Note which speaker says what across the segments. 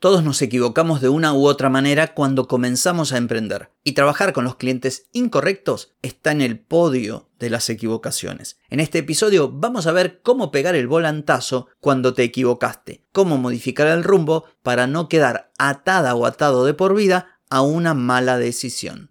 Speaker 1: Todos nos equivocamos de una u otra manera cuando comenzamos a emprender y trabajar con los clientes incorrectos está en el podio de las equivocaciones. En este episodio vamos a ver cómo pegar el volantazo cuando te equivocaste, cómo modificar el rumbo para no quedar atada o atado de por vida a una mala decisión.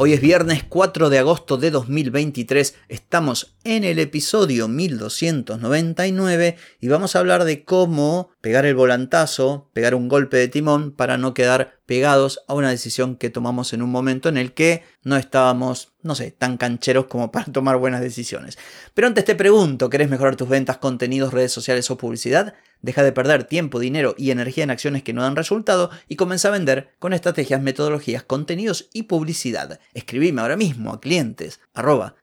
Speaker 1: Hoy es viernes 4 de agosto de 2023, estamos en el episodio 1299 y vamos a hablar de cómo pegar el volantazo, pegar un golpe de timón para no quedar pegados a una decisión que tomamos en un momento en el que no estábamos, no sé, tan cancheros como para tomar buenas decisiones. Pero antes te pregunto, ¿querés mejorar tus ventas, contenidos, redes sociales o publicidad? Deja de perder tiempo, dinero y energía en acciones que no dan resultado y comienza a vender con estrategias, metodologías, contenidos y publicidad. Escribime ahora mismo a clientes arroba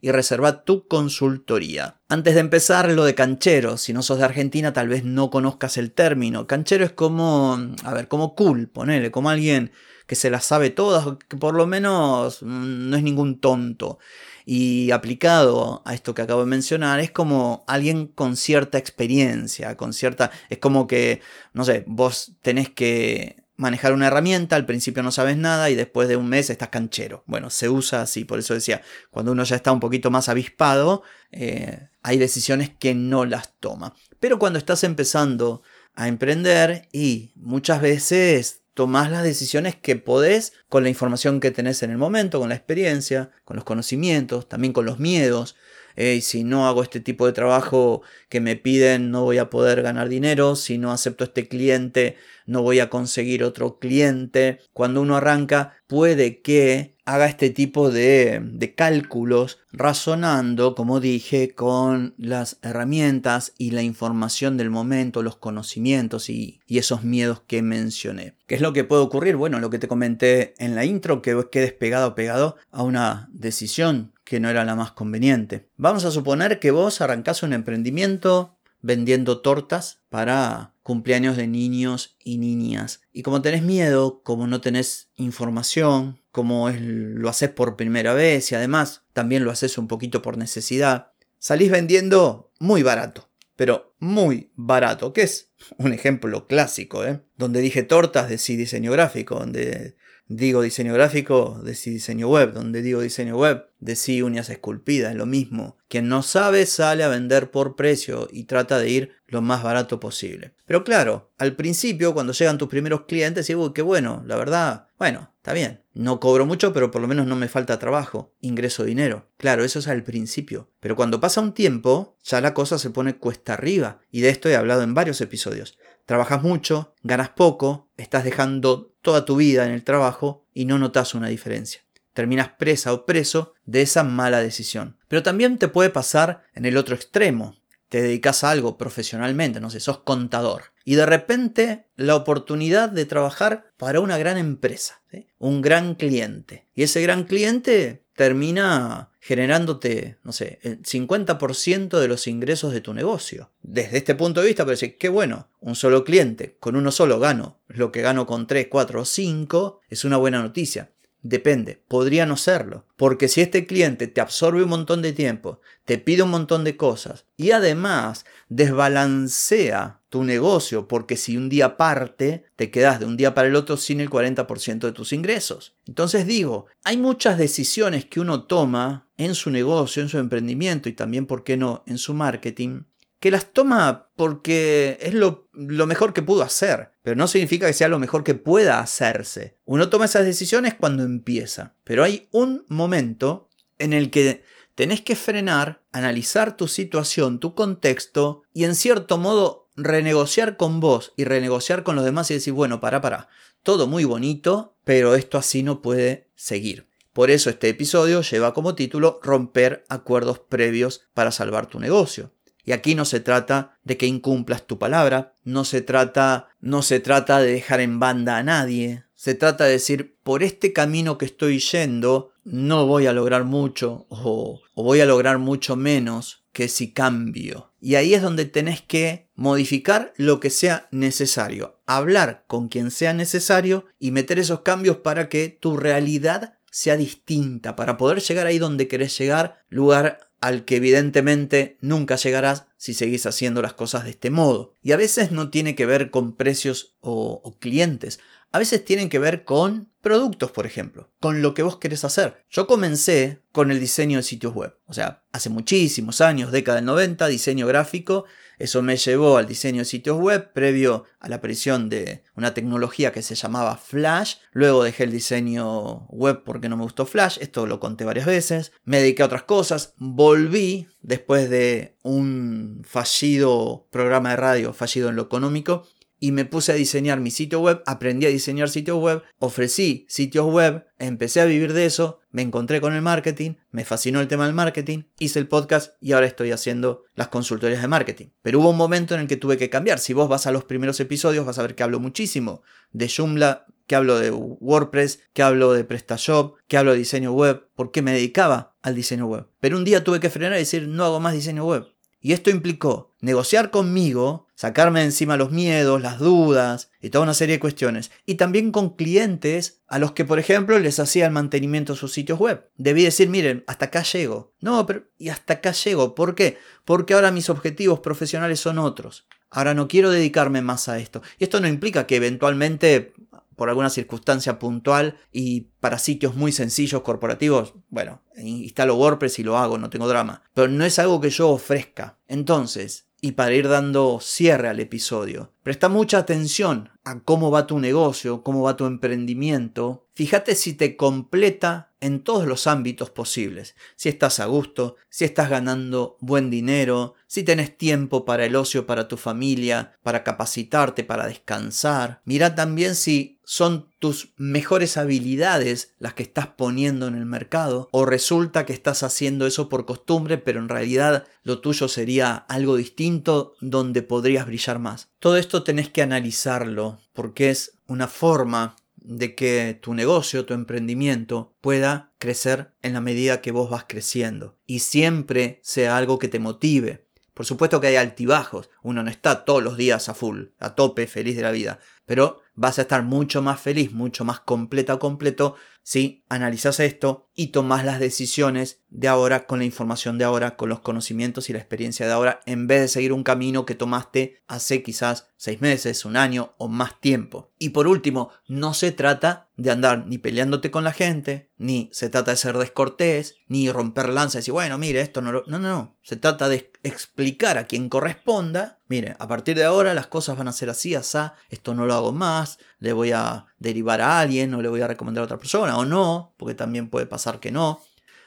Speaker 1: y reserva tu consultoría. Antes de empezar, lo de canchero. Si no sos de Argentina, tal vez no conozcas el término. Canchero es como, a ver, como cool, ponele, como alguien que se las sabe todas, que por lo menos mm, no es ningún tonto. Y aplicado a esto que acabo de mencionar, es como alguien con cierta experiencia, con cierta... Es como que, no sé, vos tenés que manejar una herramienta, al principio no sabes nada y después de un mes estás canchero. Bueno, se usa así, por eso decía, cuando uno ya está un poquito más avispado, eh, hay decisiones que no las toma. Pero cuando estás empezando a emprender y muchas veces tomás las decisiones que podés con la información que tenés en el momento, con la experiencia, con los conocimientos, también con los miedos. Si no hago este tipo de trabajo que me piden, no voy a poder ganar dinero. Si no acepto este cliente, no voy a conseguir otro cliente. Cuando uno arranca, puede que haga este tipo de, de, cálculos razonando, como dije, con las herramientas y la información del momento, los conocimientos y, y, esos miedos que mencioné. ¿Qué es lo que puede ocurrir? Bueno, lo que te comenté en la intro, que quedes pegado pegado a una decisión que no era la más conveniente. Vamos a suponer que vos arrancás un emprendimiento vendiendo tortas para cumpleaños de niños y niñas. Y como tenés miedo, como no tenés información, como lo haces por primera vez y además también lo haces un poquito por necesidad, salís vendiendo muy barato. Pero muy barato, que es un ejemplo clásico, ¿eh? Donde dije tortas, de sí diseño gráfico, donde digo diseño gráfico, decí diseño web, donde digo diseño web, decí uñas esculpidas, lo mismo. Quien no sabe sale a vender por precio y trata de ir lo más barato posible. Pero claro, al principio, cuando llegan tus primeros clientes, y uy, qué bueno, la verdad, bueno, está bien. No cobro mucho, pero por lo menos no me falta trabajo, ingreso dinero. Claro, eso es al principio. Pero cuando pasa un tiempo, ya la cosa se pone cuesta arriba. Y de esto he hablado en varios episodios. Trabajas mucho, ganas poco, estás dejando toda tu vida en el trabajo y no notas una diferencia. Terminas presa o preso de esa mala decisión. Pero también te puede pasar en el otro extremo. Te dedicas a algo profesionalmente, no sé, sos contador. Y de repente la oportunidad de trabajar para una gran empresa, un gran cliente. Y ese gran cliente termina generándote, no sé, el 50% de los ingresos de tu negocio. Desde este punto de vista, parece que bueno, un solo cliente, con uno solo gano lo que gano con 3, 4 o 5, es una buena noticia. Depende, podría no serlo. Porque si este cliente te absorbe un montón de tiempo, te pide un montón de cosas y además desbalancea tu negocio, porque si un día parte, te quedas de un día para el otro sin el 40% de tus ingresos. Entonces digo, hay muchas decisiones que uno toma en su negocio, en su emprendimiento y también, ¿por qué no?, en su marketing, que las toma porque es lo, mejor que pudo hacer, pero no significa que sea lo mejor que pueda hacerse. Uno toma esas decisiones cuando empieza, pero hay un momento en el que tenés que frenar, analizar tu situación, tu contexto y en cierto modo renegociar con vos y renegociar con los demás y decir, bueno, para, para, todo muy bonito, pero esto así no puede seguir. Por eso este episodio lleva como título Romper acuerdos previos para salvar tu negocio. Y aquí no se trata de que incumplas tu palabra, no se trata, no se trata de dejar en banda a nadie, se trata de decir, por este camino que estoy yendo, no voy a lograr mucho o, o voy a lograr mucho menos que si cambio. Y ahí es donde tenés que modificar lo que sea necesario, hablar con quien sea necesario y meter esos cambios para que tu realidad sea distinta, para poder llegar ahí donde querés llegar, lugar al que evidentemente nunca llegarás si seguís haciendo las cosas de este modo. Y a veces no tiene que ver con precios o, clientes, a veces tienen que ver con productos, por ejemplo, con lo que vos querés hacer. Yo comencé con el diseño de sitios web, o sea, hace muchísimos años, década del 90, diseño gráfico, eso me llevó al diseño de sitios web previo a la aparición de una tecnología que se llamaba Flash, luego dejé el diseño web porque no me gustó Flash, esto lo conté varias veces, me dediqué a otras cosas, volví después de un fallido programa de radio, fallido en lo económico, y me puse a diseñar mi sitio web, aprendí a diseñar sitios web, ofrecí sitios web, empecé a vivir de eso, me encontré con el marketing, me fascinó el tema del marketing, hice el podcast y ahora estoy haciendo las consultorías de marketing. Pero hubo un momento en el que tuve que cambiar. Si vos vas a los primeros episodios vas a ver que hablo muchísimo de Joomla, que hablo de WordPress, que hablo de PrestaShop, que hablo de diseño web, porque me dedicaba al diseño web. Pero un día tuve que frenar y decir, no hago más diseño web. Y esto implicó negociar conmigo, sacarme de encima los miedos, las dudas y toda una serie de cuestiones. Y también con clientes a los que, por ejemplo, les hacía el mantenimiento de sus sitios web. Debí decir, miren, hasta acá llego. No, pero ¿y hasta acá llego? ¿Por qué? Porque ahora mis objetivos profesionales son otros. Ahora no quiero dedicarme más a esto. Y esto no implica que eventualmente por alguna circunstancia puntual y para sitios muy sencillos corporativos, bueno, instalo WordPress y lo hago, no tengo drama. Pero no es algo que yo ofrezca. Entonces, y para ir dando cierre al episodio, presta mucha atención a cómo va tu negocio, cómo va tu emprendimiento. Fíjate si te completa en todos los ámbitos posibles. Si estás a gusto, si estás ganando buen dinero, si tenés tiempo para el ocio, para tu familia, para capacitarte, para descansar. Mira también si son tus mejores habilidades las que estás poniendo en el mercado o resulta que estás haciendo eso por costumbre pero en realidad lo tuyo sería algo distinto donde podrías brillar más. Todo esto tenés que analizarlo porque es una forma de que tu negocio, tu emprendimiento pueda crecer en la medida que vos vas creciendo y siempre sea algo que te motive. Por supuesto que hay altibajos, uno no está todos los días a full, a tope, feliz de la vida, pero vas a estar mucho más feliz, mucho más completa o completo si analizas esto y tomas las decisiones de ahora con la información de ahora, con los conocimientos y la experiencia de ahora, en vez de seguir un camino que tomaste hace quizás seis meses, un año o más tiempo. Y por último, no se trata de andar ni peleándote con la gente, ni se trata de ser descortés, ni romper lanzas y decir, bueno, mire, esto no lo... No, no, no. Se trata de explicar a quien corresponda, mire, a partir de ahora las cosas van a ser así, asá, esto no lo hago más, le voy a derivar a alguien o le voy a recomendar a otra persona o no, porque también puede pasar que no.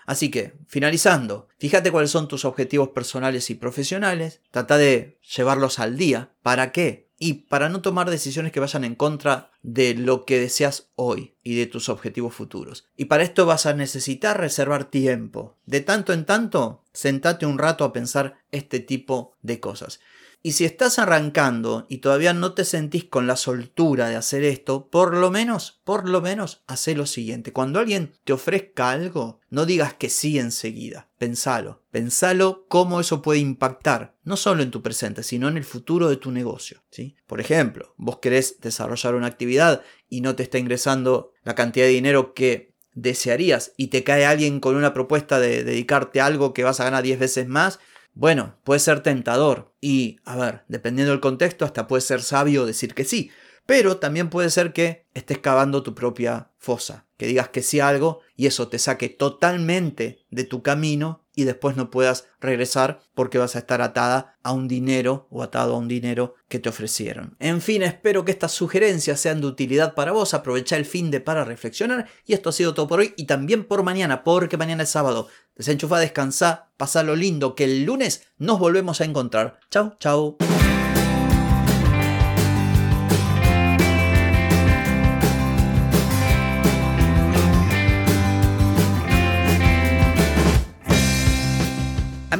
Speaker 1: Así que, finalizando, fíjate cuáles son tus objetivos personales y profesionales, trata de llevarlos al día. ¿Para qué? Y para no tomar decisiones que vayan en contra de lo que deseas hoy y de tus objetivos futuros. Y para esto vas a necesitar reservar tiempo. De tanto en tanto, sentate un rato a pensar este tipo de cosas. Y si estás arrancando y todavía no te sentís con la soltura de hacer esto, por lo menos, por lo menos, haz lo siguiente. Cuando alguien te ofrezca algo, no digas que sí enseguida. Pensalo. Pensalo cómo eso puede impactar, no solo en tu presente, sino en el futuro de tu negocio. ¿sí? Por ejemplo, vos querés desarrollar una actividad y no te está ingresando la cantidad de dinero que desearías y te cae alguien con una propuesta de dedicarte a algo que vas a ganar 10 veces más, bueno, puede ser tentador y, a ver, dependiendo del contexto, hasta puede ser sabio decir que sí, pero también puede ser que estés cavando tu propia fosa, que digas que sí a algo y eso te saque totalmente de tu camino y después no puedas regresar porque vas a estar atada a un dinero o atado a un dinero que te ofrecieron. En fin, espero que estas sugerencias sean de utilidad para vos. Aprovecha el fin de para reflexionar y esto ha sido todo por hoy y también por mañana, porque mañana es sábado. Desenchufa, descansa, pasa lo lindo, que el lunes nos volvemos a encontrar. Chau, chau.